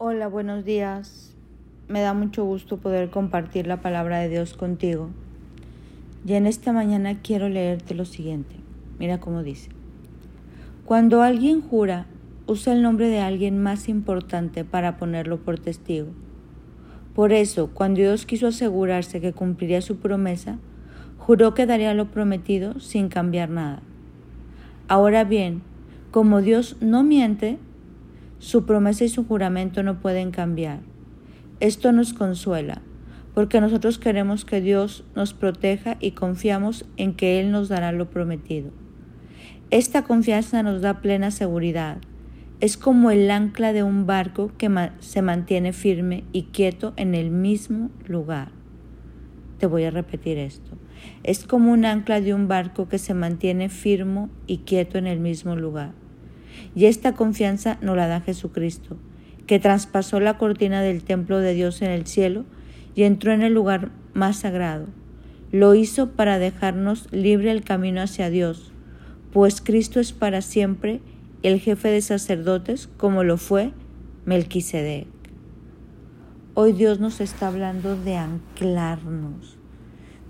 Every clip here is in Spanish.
Hola, buenos días. Me da mucho gusto poder compartir la palabra de Dios contigo. Y en esta mañana quiero leerte lo siguiente. Mira cómo dice. Cuando alguien jura, usa el nombre de alguien más importante para ponerlo por testigo. Por eso, cuando Dios quiso asegurarse que cumpliría su promesa, juró que daría lo prometido sin cambiar nada. Ahora bien, como Dios no miente, su promesa y su juramento no pueden cambiar. Esto nos consuela, porque nosotros queremos que Dios nos proteja y confiamos en que Él nos dará lo prometido. Esta confianza nos da plena seguridad. Es como el ancla de un barco que se mantiene firme y quieto en el mismo lugar. Te voy a repetir esto. Es como un ancla de un barco que se mantiene firme y quieto en el mismo lugar. Y esta confianza nos la da Jesucristo, que traspasó la cortina del templo de Dios en el cielo y entró en el lugar más sagrado. Lo hizo para dejarnos libre el camino hacia Dios, pues Cristo es para siempre el jefe de sacerdotes como lo fue Melquisedec. Hoy Dios nos está hablando de anclarnos,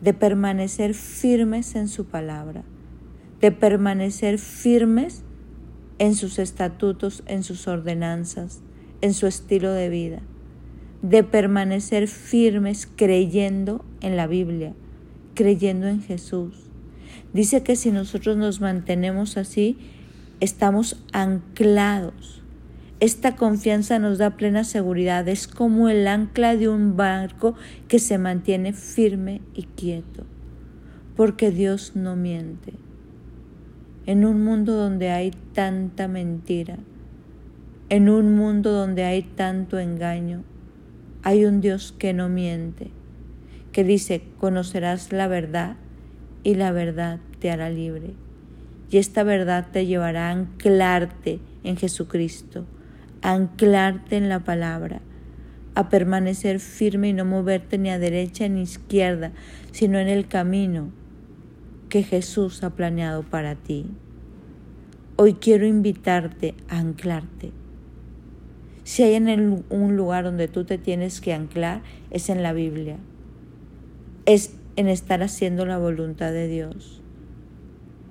de permanecer firmes en su palabra, de permanecer firmes en sus estatutos, en sus ordenanzas, en su estilo de vida, de permanecer firmes creyendo en la Biblia, creyendo en Jesús. Dice que si nosotros nos mantenemos así, estamos anclados. Esta confianza nos da plena seguridad, es como el ancla de un barco que se mantiene firme y quieto, porque Dios no miente en un mundo donde hay tanta mentira, en un mundo donde hay tanto engaño, hay un Dios que no miente, que dice, conocerás la verdad y la verdad te hará libre. Y esta verdad te llevará a anclarte en Jesucristo, a anclarte en la palabra, a permanecer firme y no moverte ni a derecha ni a izquierda, sino en el camino que Jesús ha planeado para ti. Hoy quiero invitarte a anclarte. Si hay en un lugar donde tú te tienes que anclar, es en la Biblia. Es en estar haciendo la voluntad de Dios.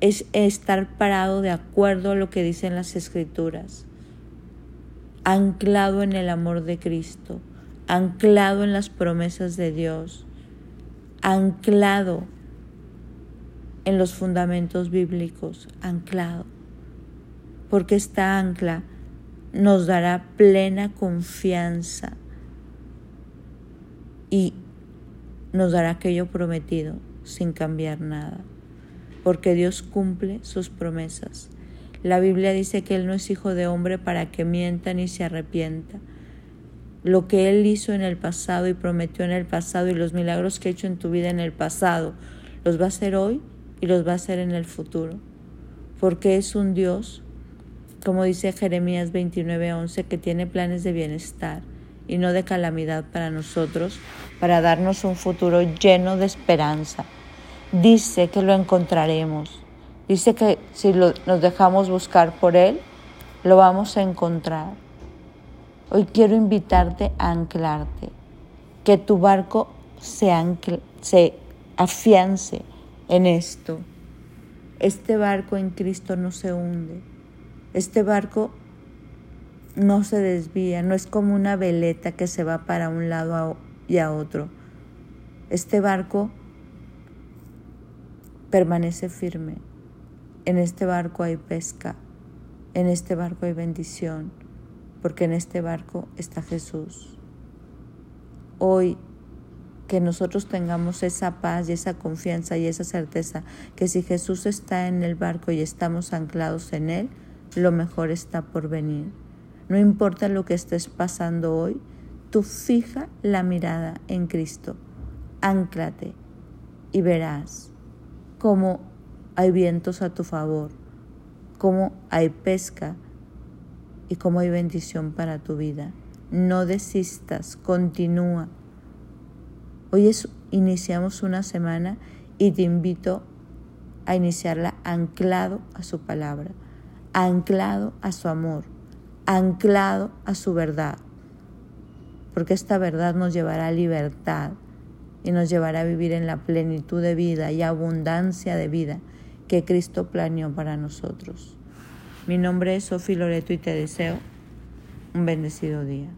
Es estar parado de acuerdo a lo que dicen las escrituras. Anclado en el amor de Cristo. Anclado en las promesas de Dios. Anclado en los fundamentos bíblicos, anclado, porque esta ancla nos dará plena confianza y nos dará aquello prometido sin cambiar nada, porque Dios cumple sus promesas. La Biblia dice que Él no es hijo de hombre para que mienta ni se arrepienta. Lo que Él hizo en el pasado y prometió en el pasado y los milagros que ha hecho en tu vida en el pasado, los va a hacer hoy y los va a hacer en el futuro, porque es un Dios, como dice Jeremías 29:11, que tiene planes de bienestar y no de calamidad para nosotros, para darnos un futuro lleno de esperanza. Dice que lo encontraremos. Dice que si nos dejamos buscar por Él, lo vamos a encontrar. Hoy quiero invitarte a anclarte, que tu barco se, se afiance en esto. Este barco en Cristo no se hunde. Este barco no se desvía, no es como una veleta que se va para un lado y a otro. Este barco permanece firme. En este barco hay pesca, en este barco hay bendición, porque en este barco está Jesús. Hoy que nosotros tengamos esa paz y esa confianza y esa certeza que si Jesús está en el barco y estamos anclados en Él, lo mejor está por venir. No importa lo que estés pasando hoy, tú fija la mirada en Cristo, anclate y verás cómo hay vientos a tu favor, cómo hay pesca y cómo hay bendición para tu vida. No desistas, continúa Hoy iniciamos una semana y te invito a iniciarla anclado a su palabra, anclado a su amor, anclado a su verdad, porque esta verdad nos llevará a libertad y nos llevará a vivir en la plenitud de vida y abundancia de vida que Cristo planeó para nosotros. Mi nombre es Sofi Loreto y te deseo un bendecido día.